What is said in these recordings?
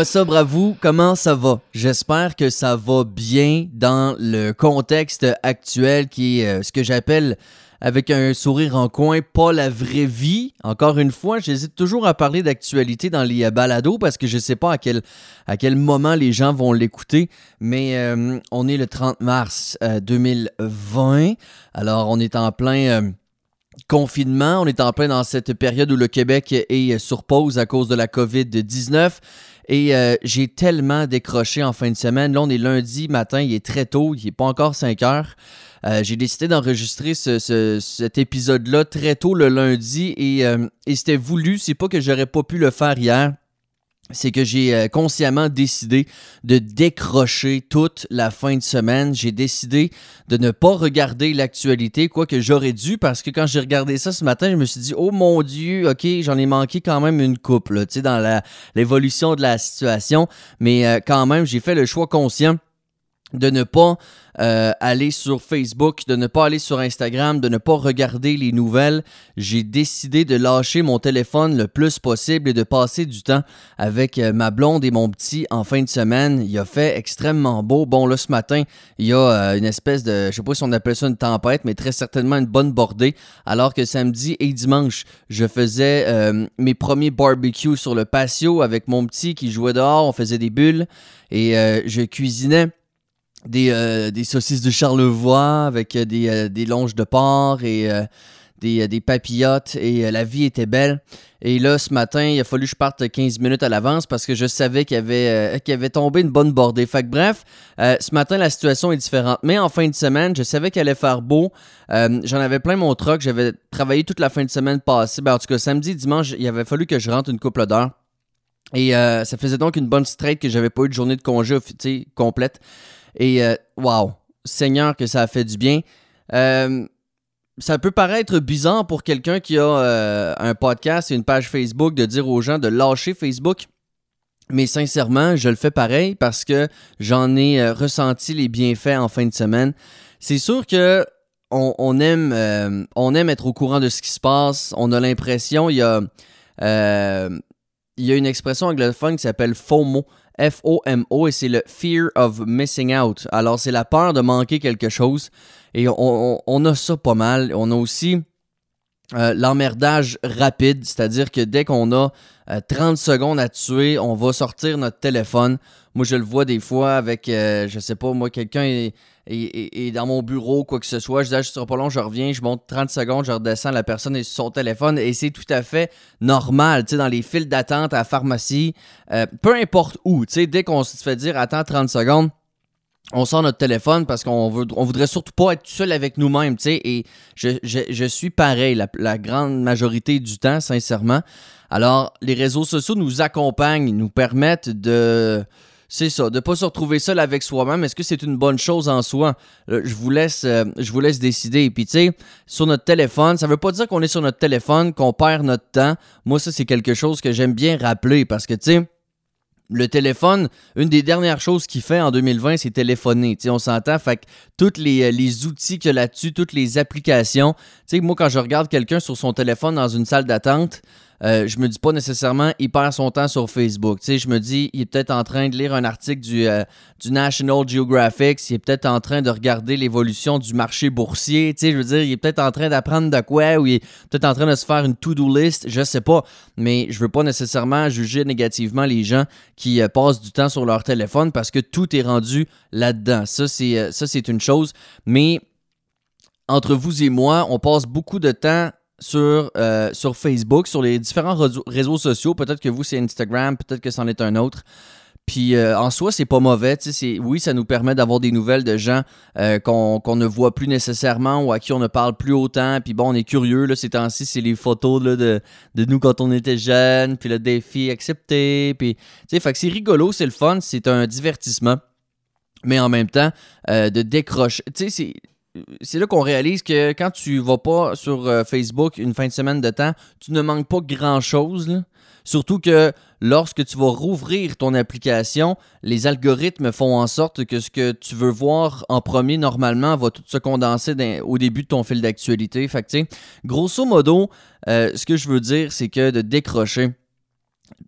À vous? Comment ça va? J'espère que ça va bien dans le contexte actuel qui est euh, ce que j'appelle avec un sourire en coin, pas la vraie vie. Encore une fois, j'hésite toujours à parler d'actualité dans les balados parce que je sais pas à quel, à quel moment les gens vont l'écouter, mais euh, on est le 30 mars 2020. Euh, Alors, on est en plein confinement. On est en plein dans cette période où le Québec est sur pause à cause de la COVID-19. Et euh, j'ai tellement décroché en fin de semaine. Là, on est lundi matin, il est très tôt, il n'est pas encore 5 heures. Euh, j'ai décidé d'enregistrer cet épisode-là très tôt le lundi et, euh, et c'était voulu. C'est pas que j'aurais pas pu le faire hier c'est que j'ai euh, consciemment décidé de décrocher toute la fin de semaine. J'ai décidé de ne pas regarder l'actualité, quoique j'aurais dû, parce que quand j'ai regardé ça ce matin, je me suis dit, oh mon Dieu, ok, j'en ai manqué quand même une couple, tu sais, dans l'évolution de la situation. Mais euh, quand même, j'ai fait le choix conscient de ne pas euh, aller sur Facebook, de ne pas aller sur Instagram, de ne pas regarder les nouvelles. J'ai décidé de lâcher mon téléphone le plus possible et de passer du temps avec euh, ma blonde et mon petit en fin de semaine. Il a fait extrêmement beau. Bon, là, ce matin, il y a euh, une espèce de, je sais pas si on appelle ça une tempête, mais très certainement une bonne bordée. Alors que samedi et dimanche, je faisais mes premiers barbecues sur le patio avec mon petit qui jouait dehors. On faisait des bulles et je cuisinais des, euh, des, saucisses de Charlevoix avec euh, des, euh, des longes de porc et des, des, papillotes et la vie était belle. Et là, ce matin, il a fallu que je parte 15 minutes à l'avance parce que je savais qu'il y avait, avait tombé une bonne bordée. Fait que bref, ce matin, la situation est différente. Mais en fin de semaine, je savais qu'il allait faire beau. J'en avais plein mon truck. J'avais travaillé toute la fin de semaine passée. Ben, en tout cas, samedi, dimanche, il avait fallu que je rentre une couple d'heures. Et ça faisait donc une bonne straight que j'avais pas eu de journée de congé complète. Et euh, wow, Seigneur, que ça a fait du bien. Euh, ça peut paraître bizarre pour quelqu'un qui a euh, un podcast et une page Facebook de dire aux gens de lâcher Facebook. Mais sincèrement, je le fais pareil parce que j'en ai ressenti les bienfaits en fin de semaine. C'est sûr que on, aime, on aime être au courant de ce qui se passe. On a l'impression, il y a, il y a une expression anglophone qui s'appelle FOMO. F-O-M-O, et c'est le Fear of Missing Out. Alors, c'est la peur de manquer quelque chose. Et on, a ça pas mal. On a aussi euh, l'emmerdage rapide, c'est-à-dire que dès qu'on a 30 euh, secondes à tuer, on va sortir notre téléphone. Moi, je le vois des fois avec, euh, je sais pas, moi, quelqu'un est, dans mon bureau, quoi que ce soit. Je dis, ah, je serai pas long, je reviens, je monte 30 secondes, je redescends, la personne est sur son téléphone et c'est tout à fait normal, tu sais, dans les files d'attente à la pharmacie, euh, peu importe où, tu sais, dès qu'on se fait dire, attends 30 secondes, on sort notre téléphone parce qu'on veut, on voudrait surtout pas être seul avec nous-mêmes, tu sais, et je, suis pareil la, grande majorité du temps, sincèrement. Alors, les réseaux sociaux nous accompagnent, nous permettent de c'est ça, de ne pas se retrouver seul avec soi-même. Est-ce que c'est une bonne chose en soi? Je vous laisse, euh, je vous laisse décider. Et puis, tu sais, sur notre téléphone, ça veut pas dire qu'on est sur notre téléphone, qu'on perd notre temps. Moi, ça, c'est quelque chose que j'aime bien rappeler parce que, tu sais, le téléphone, une des dernières choses qu'il fait en 2020, c'est téléphoner. sais, on s'entend, fait que tous les, euh, les, outils qu'il y a là-dessus, toutes les applications. Tu sais, moi, quand je regarde quelqu'un sur son téléphone dans une salle d'attente, euh, je me dis pas nécessairement il perd son temps sur Facebook. Je me dis il est peut-être en train de lire un article du, euh, du National Geographic, il est peut-être en train de regarder l'évolution du marché boursier. Je veux dire, il est peut-être en train d'apprendre de quoi ou il est peut-être en train de se faire une to-do list, je sais pas. Mais je veux pas nécessairement juger négativement les gens qui euh, passent du temps sur leur téléphone parce que tout est rendu là-dedans. Ça, c'est, ça, c'est une chose. Mais entre vous et moi, on passe beaucoup de temps sur, euh, sur Facebook, sur les différents réseaux sociaux. Peut-être que vous, c'est Instagram, peut-être que c'en est un autre. Puis euh, en soi, c'est pas mauvais. Oui, ça nous permet d'avoir des nouvelles de gens euh, qu'on ne voit plus nécessairement ou à qui on ne parle plus autant. Puis bon, on est curieux. Là, ces temps-ci, c'est les photos de, nous quand on était jeunes. Puis le défi accepté. Puis, fait que c'est rigolo, c'est le fun, c'est un divertissement. Mais en même temps, de décrocher. Tu sais, c'est là qu'on réalise que quand tu vas pas sur euh, Facebook une fin de semaine de temps, tu ne manques pas grand-chose. Surtout que lorsque tu vas rouvrir ton application, les algorithmes font en sorte que ce que tu veux voir en premier, normalement, va tout se condenser au début de ton fil d'actualité. Grosso modo, euh, ce que je veux dire, c'est que de décrocher,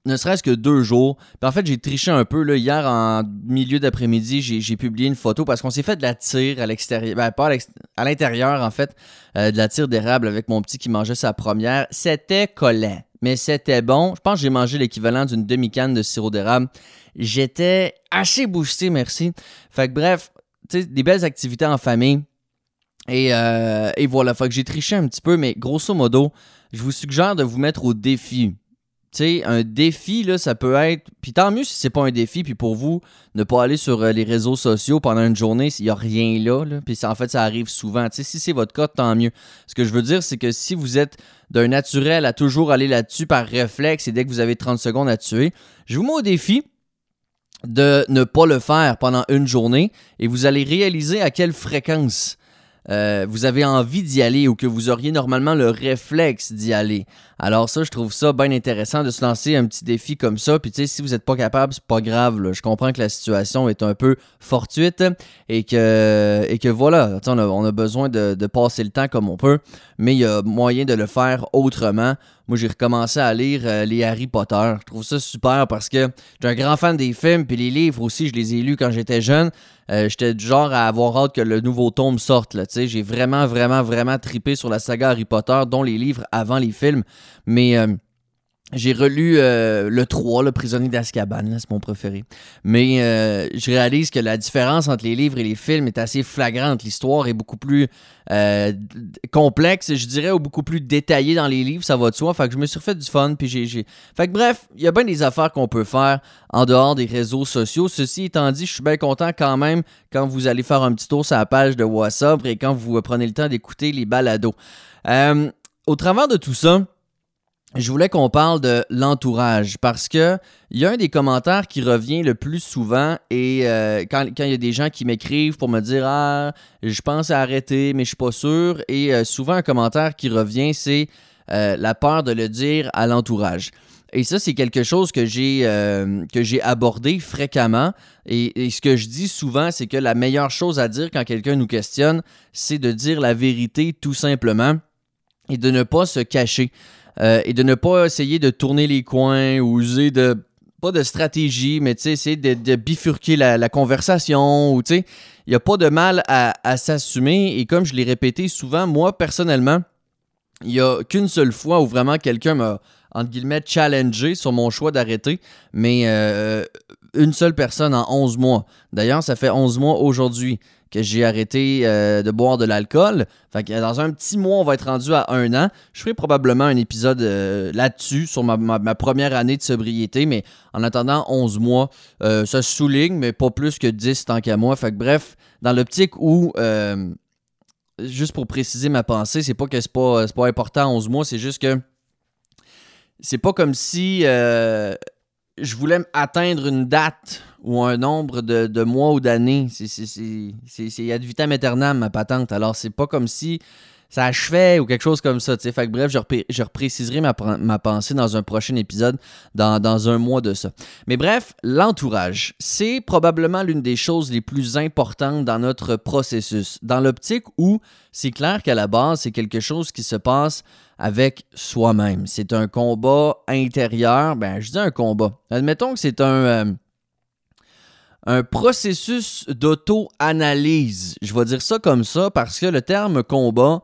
ne serait-ce que deux jours. Puis en fait, j'ai triché un peu. Là, hier, en milieu d'après-midi, j'ai publié une photo parce qu'on s'est fait de la tire à l'extérieur. Ben, pas à l'intérieur, en fait, euh, de la tire d'érable avec mon petit qui mangeait sa première. C'était collant, mais c'était bon. Je pense que j'ai mangé l'équivalent d'une demi-canne de sirop d'érable. J'étais assez boosté, merci. Fait que bref, des belles activités en famille. Et, euh, et voilà, fait que j'ai triché un petit peu, mais grosso modo, je vous suggère de vous mettre au défi sais, un défi, là, ça peut être. Puis tant mieux si c'est pas un défi, puis pour vous, ne pas aller sur euh, les réseaux sociaux pendant une journée s'il n'y a rien là. là puis en fait, ça arrive souvent. Tu sais, si c'est votre cas, tant mieux. Ce que je veux dire, c'est que si vous êtes d'un naturel à toujours aller là-dessus par réflexe et dès que vous avez 30 secondes à tuer, je vous mets au défi de ne pas le faire pendant une journée et vous allez réaliser à quelle fréquence euh, vous avez envie d'y aller ou que vous auriez normalement le réflexe d'y aller. Alors ça, je trouve ça bien intéressant de se lancer un petit défi comme ça. Puis tu sais, si vous n'êtes pas capable, c'est pas grave. Je comprends que la situation est un peu fortuite et que, et que voilà, on a, besoin de passer le temps comme on peut, mais il y a moyen de le faire autrement. Moi, j'ai recommencé à lire euh, les Harry Potter. Je trouve ça super parce que j'ai un grand fan des films, puis les livres aussi, je les ai lus quand j'étais jeune. Euh, j'étais du genre à avoir hâte que le nouveau tome sorte. J'ai vraiment, vraiment, vraiment tripé sur la saga Harry Potter, dont les livres avant les films. Mais euh, j'ai relu euh, le 3, Le prisonnier d'Azkaban, c'est mon préféré. Mais euh, je réalise que la différence entre les livres et les films est assez flagrante. L'histoire est beaucoup plus euh, complexe, je dirais, ou beaucoup plus détaillée dans les livres, ça va de soi. Fait que je me suis refait du fun, puis j'ai... Fait que bref, il y a bien des affaires qu'on peut faire en dehors des réseaux sociaux. Ceci étant dit, je suis bien content quand même quand vous allez faire un petit tour sur la page de WhatsApp et quand vous prenez le temps d'écouter les balados. au travers de tout ça, je voulais qu'on parle de l'entourage parce que il y a un des commentaires qui revient le plus souvent et euh, quand, il y a des gens qui m'écrivent pour me dire ah je pense à arrêter mais je suis pas sûr et euh, souvent un commentaire qui revient c'est euh, la peur de le dire à l'entourage. Et ça, c'est quelque chose que j'ai abordé fréquemment. Et, ce que je dis souvent, c'est que la meilleure chose à dire quand quelqu'un nous questionne, c'est de dire la vérité tout simplement et de ne pas se cacher. Euh, et de ne pas essayer de tourner les coins ou user de pas de stratégie, mais essayer de, bifurquer la, conversation ou il n'y a pas de mal à, s'assumer. Et comme je l'ai répété souvent, moi personnellement, il n'y a qu'une seule fois où vraiment quelqu'un m'a entre guillemets challengé sur mon choix d'arrêter, mais euh, une seule personne en 11 mois. D'ailleurs, ça fait 11 mois aujourd'hui que j'ai arrêté euh, de boire de l'alcool. Fait que dans un petit mois, on va être rendu à un an. Je ferai probablement un épisode euh, là-dessus, sur ma, première année de sobriété, mais en attendant 11 mois, euh, ça se souligne, mais pas plus que 10 tant qu'à moi. Fait que bref, dans l'optique où juste pour préciser ma pensée, c'est pas que c'est pas, pas important 11 mois, c'est juste que c'est pas comme si je voulais atteindre une date ou un nombre de, mois ou d'années. C'est ad vitam aeternam, ma patente. Alors, c'est pas comme si ça achevait ou quelque chose comme ça. Fait que bref, je, je repréciserai ma, ma, pensée dans un prochain épisode, dans, dans un mois de ça. Mais bref, l'entourage, c'est probablement l'une des choses les plus importantes dans notre processus. Dans l'optique où c'est clair qu'à la base, c'est quelque chose qui se passe avec soi-même. C'est un combat intérieur. Ben, je dis un combat. Admettons que c'est un. Euh, un processus d'auto-analyse. Je vais dire ça comme ça parce que le terme combat,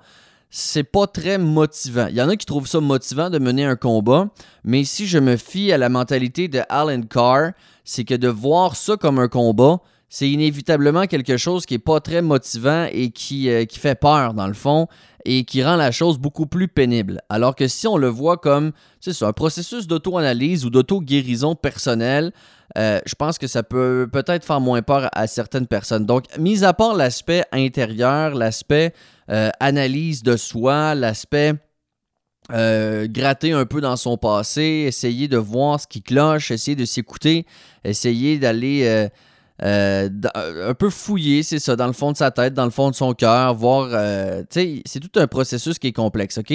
c'est pas très motivant. Il y en a qui trouvent ça motivant de mener un combat, mais si je me fie à la mentalité de Alan Carr, c'est que de voir ça comme un combat, c'est inévitablement quelque chose qui est pas très motivant et qui, euh, qui fait peur dans le fond et qui rend la chose beaucoup plus pénible. Alors que si on le voit comme c'est un processus d'auto-analyse ou d'auto-guérison personnelle, euh, je pense que ça peut peut-être faire moins peur à certaines personnes. Donc, mis à part l'aspect intérieur, l'aspect euh, analyse de soi, l'aspect euh, gratter un peu dans son passé, essayer de voir ce qui cloche, essayer de s'écouter, essayer d'aller un peu fouiller, c'est ça, dans le fond de sa tête, dans le fond de son cœur, voir, tu sais, c'est tout un processus qui est complexe, OK?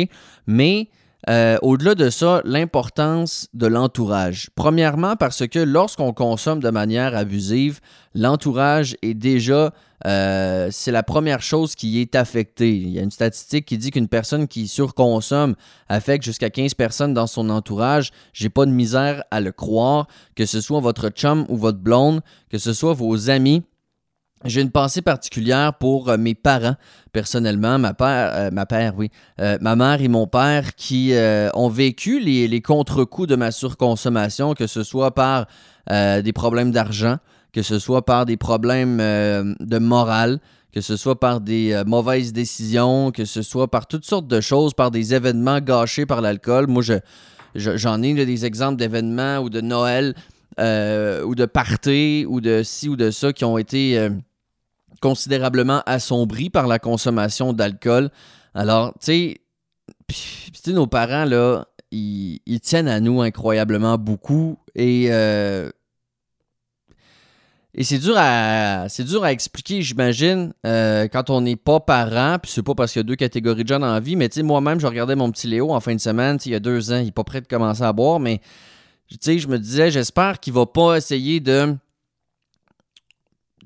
Mais euh, au-delà de ça, l'importance de l'entourage. Premièrement, parce que lorsqu'on consomme de manière abusive, l'entourage est déjà, euh, c'est la première chose qui est affectée. Il y a une statistique qui dit qu'une personne qui surconsomme affecte jusqu'à 15 personnes dans son entourage. J'ai pas de misère à le croire, que ce soit votre chum ou votre blonde, que ce soit vos amis. J'ai une pensée particulière pour euh, mes parents, personnellement, ma père, euh, ma père, oui, euh, ma mère et mon père qui ont vécu les, contre-coups de ma surconsommation, que ce soit par des problèmes d'argent, que ce soit par des problèmes de morale, que ce soit par des mauvaises décisions, que ce soit par toutes sortes de choses, par des événements gâchés par l'alcool. Moi, je, j'en ai des exemples d'événements ou de Noël ou de parties ou de ci ou de ça qui ont été considérablement assombri par la consommation d'alcool. Alors, tu sais, nos parents, là, ils, tiennent à nous incroyablement beaucoup et. Euh, et c'est dur à c'est dur à expliquer, j'imagine, euh, quand on n'est pas parent, puis c'est pas parce qu'il y a deux catégories de gens la vie, mais tu sais, moi-même, je regardais mon petit Léo en fin de semaine, il y a deux ans, il n'est pas prêt de commencer à boire, mais tu sais, je me disais, j'espère qu'il va pas essayer de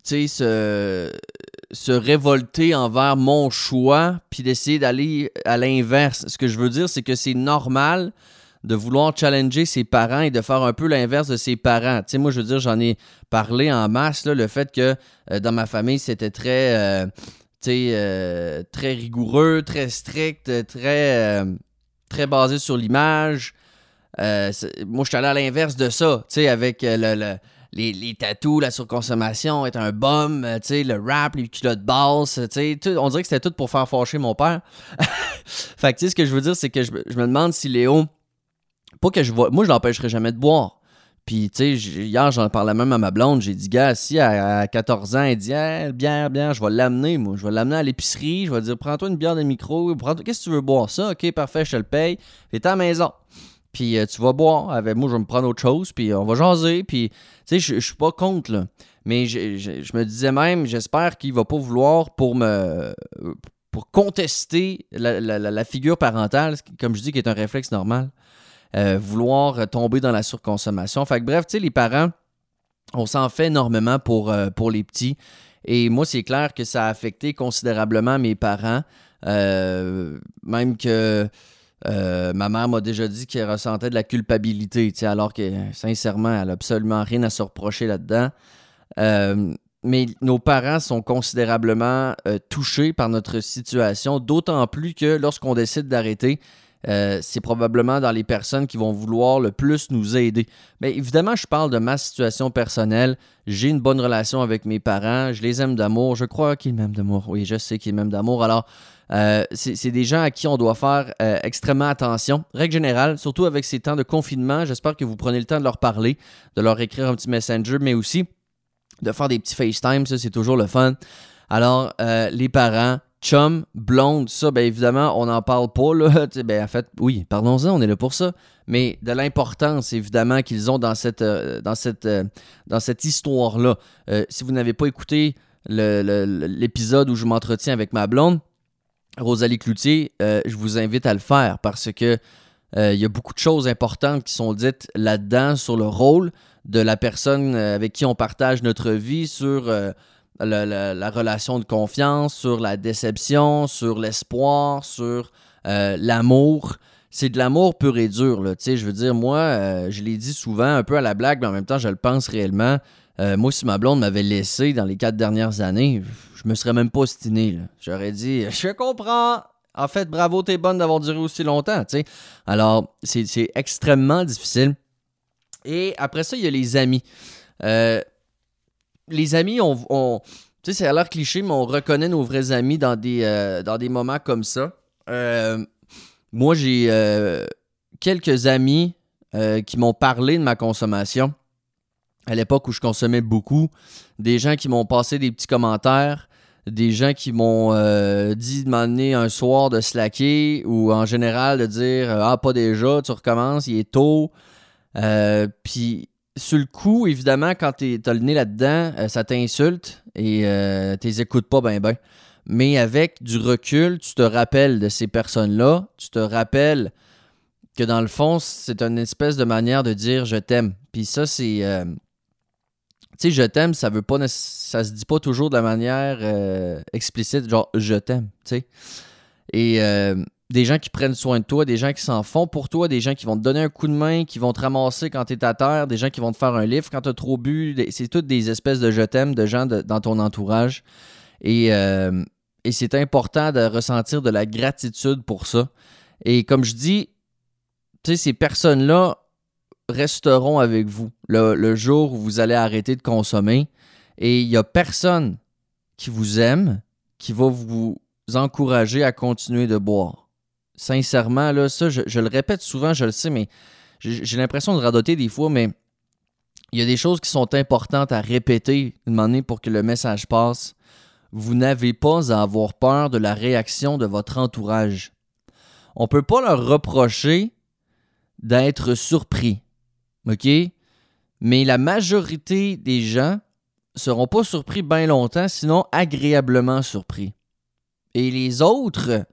se, se révolter envers mon choix, puis d'essayer d'aller à l'inverse. Ce que je veux dire, c'est que c'est normal de vouloir challenger ses parents et de faire un peu l'inverse de ses parents. Tu sais, moi, je veux dire, j'en ai parlé en masse, le fait que euh, dans ma famille, c'était très, euh, euh, rigoureux, très strict, très, très basé sur l'image. moi, je suis allé à l'inverse de ça, tu avec le les, les tatous, la surconsommation, être un bum, euh, le rap, les culottes basses, tu on dirait que c'était tout pour faire fâcher mon père. fait que, ce que je veux dire, c'est que je, me demande si Léo, pas que je vois, moi, je l'empêcherai jamais de boire. Puis, tu sais, hier, j'en parlais même à ma blonde. J'ai dit, gars, si à, 14 ans, elle dit, hey, bière, bière, je vais l'amener, moi. Je vais l'amener à l'épicerie. Je vais dire, prends-toi une bière de micro. Qu'est-ce que tu veux boire? Ça, ok, parfait, je te le paye. Fais la maison. Puis euh, tu vas boire. Avec moi, je vais me prendre autre chose. Puis on va jaser. Puis, tu sais, je, suis pas contre, là. Mais je, me disais même, j'espère qu'il va pas vouloir pour me. pour contester la, figure parentale, comme je dis, qui est un réflexe normal. Euh, vouloir tomber dans la surconsommation. Fait que bref, tu sais, les parents, on s'en fait énormément pour, euh, pour les petits. Et moi, c'est clair que ça a affecté considérablement mes parents. même que euh, ma mère m'a déjà dit qu'elle ressentait de la culpabilité, alors que sincèrement, elle n'a absolument rien à se reprocher là-dedans. Euh, mais nos parents sont considérablement euh, touchés par notre situation, d'autant plus que lorsqu'on décide d'arrêter, c'est probablement dans les personnes qui vont vouloir le plus nous aider. Mais évidemment, je parle de ma situation personnelle. J'ai une bonne relation avec mes parents. Je les aime d'amour. Je crois qu'ils m'aiment d'amour. Oui, je sais qu'ils m'aiment d'amour. Alors, euh, c'est des gens à qui on doit faire euh, extrêmement attention. Règle générale, surtout avec ces temps de confinement, j'espère que vous prenez le temps de leur parler, de leur écrire un petit messenger, mais aussi de faire des petits FaceTime, ça c'est toujours le fun. Alors, euh, les parents, chum, blonde, ça, bien évidemment, on n'en parle pas, là. ben, en fait, oui, parlons-en, on est là pour ça. Mais de l'importance, évidemment, qu'ils ont dans cette, dans cette, dans cette histoire-là. si vous n'avez pas écouté l'épisode où je m'entretiens avec ma blonde, Rosalie Cloutier, euh, je vous invite à le faire parce que euh, il y a beaucoup de choses importantes qui sont dites là-dedans sur le rôle de la personne euh, avec qui on partage notre vie, sur la, relation de confiance, sur la déception, sur l'espoir, sur l'amour. C'est de l'amour pur et dur. Là. Je veux dire, moi, je l'ai dit souvent, un peu à la blague, mais en même temps, je le pense réellement. Moi, si ma blonde m'avait laissé dans les quatre dernières années, je me serais même pas ostiné. J'aurais dit, je comprends. En fait, bravo, t'es bonne d'avoir duré aussi longtemps. Alors, c'est extrêmement difficile. Et après ça, il y a les amis. Euh, les amis, on, tu sais, c'est à l'air cliché, mais on reconnaît nos vrais amis dans des, euh, dans des moments comme ça. Euh, moi, j'ai quelques amis qui m'ont parlé de ma consommation à l'époque où je consommais beaucoup. Des gens qui m'ont passé des petits commentaires des gens qui m'ont euh, dit de m'amener un soir de slacker ou en général de dire Ah, pas déjà, tu recommences, il est tôt. Euh, puis sur le coup, évidemment, quand tu as le nez là-dedans, euh, ça t'insulte et tu écoutes pas ben ben. Mais avec du recul, tu te rappelles de ces personnes-là, tu te rappelles que dans le fond, c'est une espèce de manière de dire je t'aime. Puis ça, c'est. Euh, tu sais, je t'aime, ça veut pas. Ça se dit pas toujours de la manière euh, explicite, genre je t'aime, tu sais. Et euh, des gens qui prennent soin de toi, des gens qui s'en font pour toi, des gens qui vont te donner un coup de main, qui vont te ramasser quand tu es à terre, des gens qui vont te faire un livre quand tu as trop bu. C'est toutes des espèces de je t'aime de gens dans ton entourage. Et, et c'est important de ressentir de la gratitude pour ça. Et comme je dis, ces personnes-là resteront avec vous le, jour où vous allez arrêter de consommer. Et il n'y a personne qui vous aime qui va vous encourager à continuer de boire. Sincèrement, là, ça, je, le répète souvent, je le sais, mais j'ai l'impression de radoter des fois, mais il y a des choses qui sont importantes à répéter pour que le message passe. Vous n'avez pas à avoir peur de la réaction de votre entourage. On ne peut pas leur reprocher d'être surpris. OK? Mais la majorité des gens seront pas surpris bien longtemps, sinon agréablement surpris. Et les autres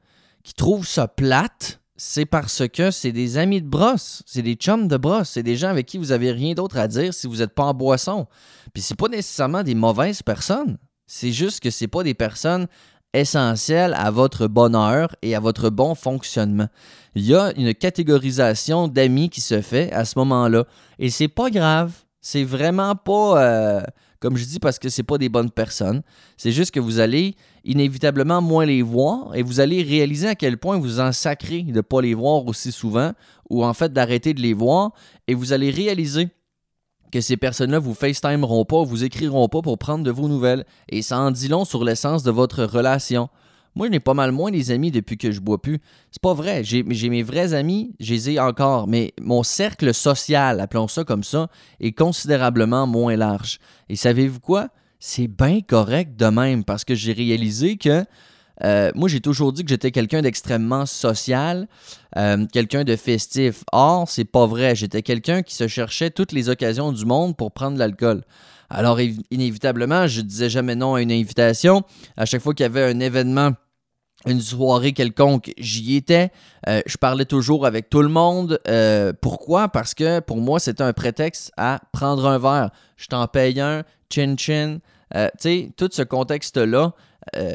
qui trouvent ça plate, c'est parce que c'est des amis de brosse, c'est des chums de brosse, c'est des gens avec qui vous avez rien d'autre à dire si vous n'êtes pas en boisson. Puis c'est pas nécessairement des mauvaises personnes. C'est juste que c'est pas des personnes essentielles à votre bonheur et à votre bon fonctionnement il y a une catégorisation d'amis qui se fait à ce moment-là. Et c'est pas grave. C'est vraiment pas, euh, comme je dis, parce que c'est pas des bonnes personnes. C'est juste que vous allez inévitablement moins les voir et vous allez réaliser à quel point vous en sacrez de ne pas les voir aussi souvent ou en fait d'arrêter de les voir et vous allez réaliser que ces personnes-là vous FaceTimeront pas, vous écriront pas pour prendre de vos nouvelles. Et ça en dit long sur l'essence de votre relation. Moi, je n'ai pas mal moins des amis depuis que je bois plus. C'est pas vrai. J'ai mes vrais amis, je les ai encore, mais mon cercle social, appelons ça comme ça, est considérablement moins large. Et savez-vous quoi? C'est bien correct de même parce que j'ai réalisé que euh, moi, j'ai toujours dit que j'étais quelqu'un d'extrêmement social, euh, quelqu'un de festif. Or, c'est pas vrai. J'étais quelqu'un qui se cherchait toutes les occasions du monde pour prendre l'alcool. Alors, inévitablement, je disais jamais non à une invitation. À chaque fois qu'il y avait un événement, une soirée quelconque, j'y étais. Euh, je parlais toujours avec tout le monde. Pourquoi? Parce que pour moi, c'était un prétexte à prendre un verre. Je t'en paye un, chin-chin. Tu sais, tout ce contexte-là,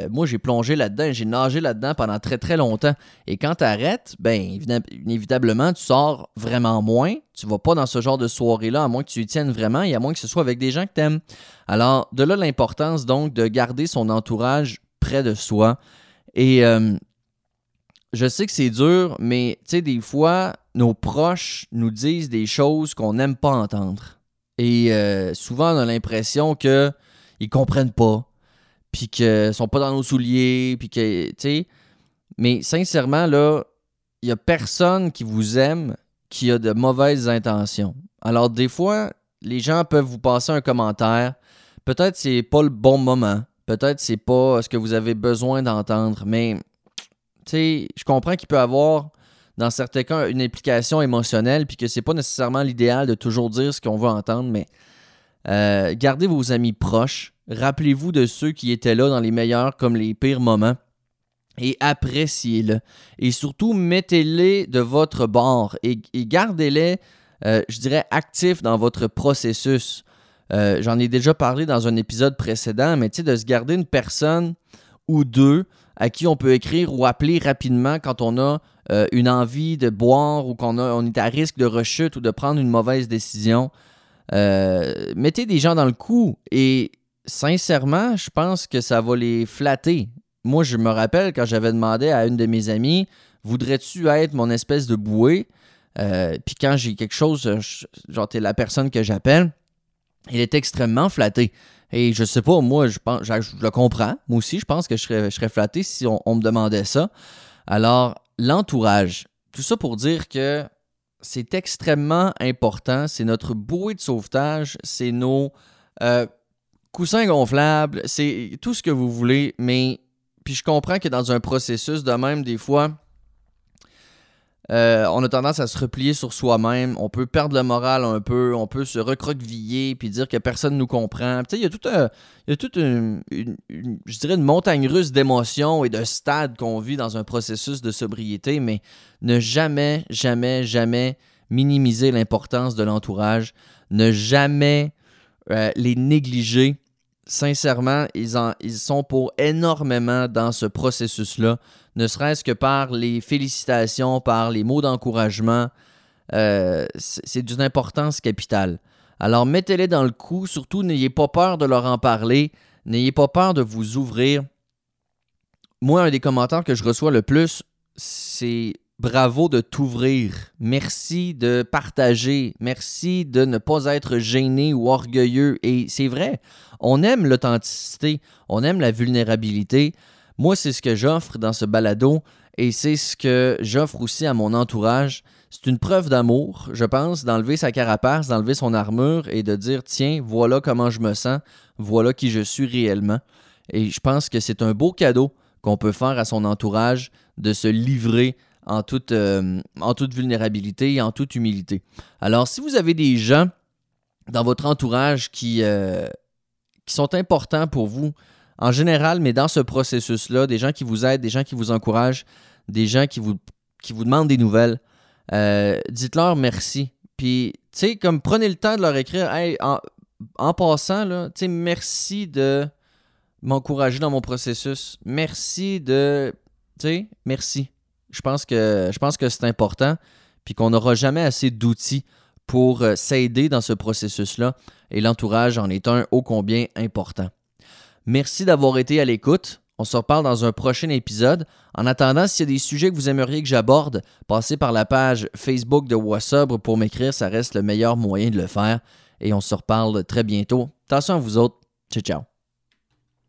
moi, j'ai plongé là-dedans, j'ai nagé là-dedans pendant très, très longtemps. Et quand tu arrêtes, ben, inévitablement, tu sors vraiment moins. Tu vas pas dans ce genre de soirée-là, à moins que tu y tiennes vraiment et à moins que ce soit avec des gens que tu aimes. Alors, de là l'importance, donc, de garder son entourage près de soi. Et euh, je sais que c'est dur, mais tu sais, des fois, nos proches nous disent des choses qu'on n'aime pas entendre. Et euh, souvent, on a l'impression qu'ils ne comprennent pas, puis qu'ils sont pas dans nos souliers, puis que, tu sais. Mais sincèrement, là, il n'y a personne qui vous aime qui a de mauvaises intentions. Alors, des fois, les gens peuvent vous passer un commentaire. Peut-être c'est pas le bon moment. Peut-être c'est pas ce que vous avez besoin d'entendre, mais je comprends qu'il peut avoir dans certains cas une implication émotionnelle, puis que c'est pas nécessairement l'idéal de toujours dire ce qu'on veut entendre, mais euh, gardez vos amis proches, rappelez-vous de ceux qui étaient là dans les meilleurs comme les pires moments, et appréciez-le. Et surtout, mettez-les de votre bord et, gardez-les, euh, je dirais, actifs dans votre processus. Euh, j'en ai déjà parlé dans un épisode précédent, mais tu de se garder une personne ou deux à qui on peut écrire ou appeler rapidement quand on a une envie de boire ou qu'on on est à risque de rechute ou de prendre une mauvaise décision. Euh, mettez des gens dans le coup et sincèrement, je pense que ça va les flatter. Moi, je me rappelle quand j'avais demandé à une de mes amies Voudrais-tu être mon espèce de bouée Puis quand j'ai quelque chose, genre, t'es la personne que j'appelle il est extrêmement flatté. Et je sais pas, moi, je pense, je, le comprends. Moi aussi, je pense que je serais, je serais flatté si on, me demandait ça. Alors, l'entourage. Tout ça pour dire que c'est extrêmement important. C'est notre bouée de sauvetage. C'est nos euh, coussins gonflables. C'est tout ce que vous voulez. Mais, puis je comprends que dans un processus de même, des fois, euh, on a tendance à se replier sur soi-même. On peut perdre le moral un peu. On peut se recroqueviller puis dire que personne ne nous comprend. Il y a toute une, je dirais une montagne russe d'émotions et de stades qu'on vit dans un processus de sobriété, mais ne jamais, jamais, jamais minimiser l'importance de l'entourage. Ne jamais euh, les négliger sincèrement, ils, en, ils sont pour énormément dans ce processus-là, ne serait-ce que par les félicitations, par les mots d'encouragement. Euh, c'est d'une importance capitale. Alors mettez-les dans le coup, surtout n'ayez pas peur de leur en parler, n'ayez pas peur de vous ouvrir. Moi, un des commentaires que je reçois le plus, c'est bravo de t'ouvrir. Merci de partager. Merci de ne pas être gêné ou orgueilleux. Et c'est vrai, on aime l'authenticité, on aime la vulnérabilité. Moi, c'est ce que j'offre dans ce balado et c'est ce que j'offre aussi à mon entourage. C'est une preuve d'amour, je pense, d'enlever sa carapace, d'enlever son armure et de dire tiens, voilà comment je me sens, voilà qui je suis réellement. Et je pense que c'est un beau cadeau qu'on peut faire à son entourage de se livrer en toute, euh, en toute vulnérabilité et en toute humilité. Alors, si vous avez des gens dans votre entourage qui, euh, qui sont importants pour vous, en général, mais dans ce processus-là, des gens qui vous aident, des gens qui vous encouragent, des gens qui vous, qui vous demandent des nouvelles, euh, dites-leur merci. Puis, tu sais, comme prenez le temps de leur écrire, hey, en, en passant, là, tu sais, merci de m'encourager dans mon processus. Merci de. Tu sais, merci. Je pense que, c'est important, puis qu'on n'aura jamais assez d'outils pour euh, s'aider dans ce processus-là, et l'entourage en est un ô combien important. Merci d'avoir été à l'écoute. On se reparle dans un prochain épisode. En attendant, s'il y a des sujets que vous aimeriez que j'aborde, passez par la page Facebook de Wassobre pour m'écrire, ça reste le meilleur moyen de le faire. Et on se reparle très bientôt. Attention à vous autres. Ciao, ciao.